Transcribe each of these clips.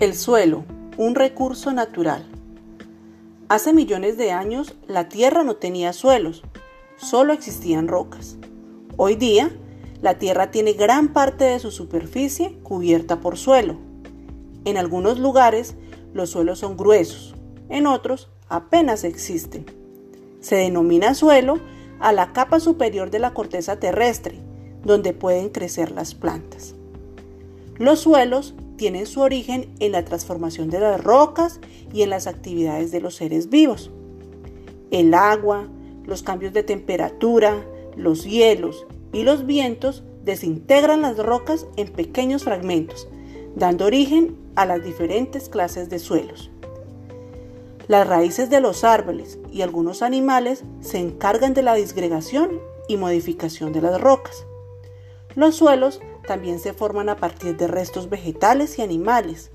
El suelo, un recurso natural. Hace millones de años la Tierra no tenía suelos, solo existían rocas. Hoy día, la Tierra tiene gran parte de su superficie cubierta por suelo. En algunos lugares, los suelos son gruesos, en otros apenas existen. Se denomina suelo a la capa superior de la corteza terrestre, donde pueden crecer las plantas. Los suelos tienen su origen en la transformación de las rocas y en las actividades de los seres vivos. El agua, los cambios de temperatura, los hielos y los vientos desintegran las rocas en pequeños fragmentos, dando origen a las diferentes clases de suelos. Las raíces de los árboles y algunos animales se encargan de la disgregación y modificación de las rocas. Los suelos también se forman a partir de restos vegetales y animales.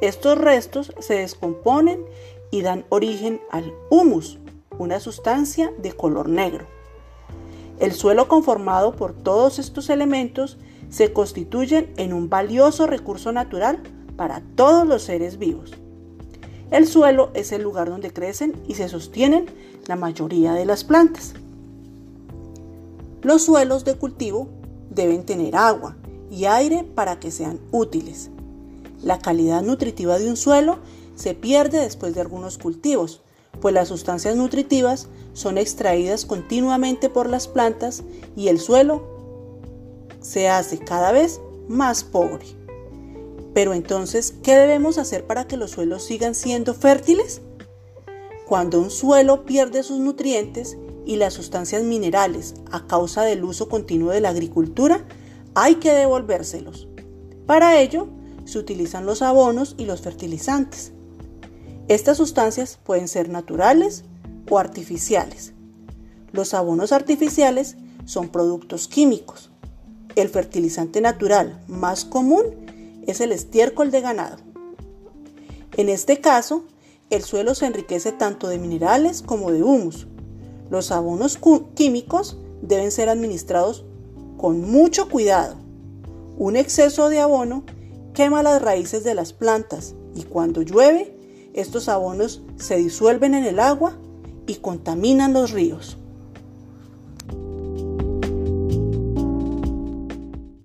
Estos restos se descomponen y dan origen al humus, una sustancia de color negro. El suelo conformado por todos estos elementos se constituyen en un valioso recurso natural para todos los seres vivos. El suelo es el lugar donde crecen y se sostienen la mayoría de las plantas. Los suelos de cultivo deben tener agua, y aire para que sean útiles. La calidad nutritiva de un suelo se pierde después de algunos cultivos, pues las sustancias nutritivas son extraídas continuamente por las plantas y el suelo se hace cada vez más pobre. Pero entonces, ¿qué debemos hacer para que los suelos sigan siendo fértiles? Cuando un suelo pierde sus nutrientes y las sustancias minerales a causa del uso continuo de la agricultura, hay que devolvérselos. Para ello, se utilizan los abonos y los fertilizantes. Estas sustancias pueden ser naturales o artificiales. Los abonos artificiales son productos químicos. El fertilizante natural más común es el estiércol de ganado. En este caso, el suelo se enriquece tanto de minerales como de humus. Los abonos químicos deben ser administrados con mucho cuidado. Un exceso de abono quema las raíces de las plantas y cuando llueve, estos abonos se disuelven en el agua y contaminan los ríos.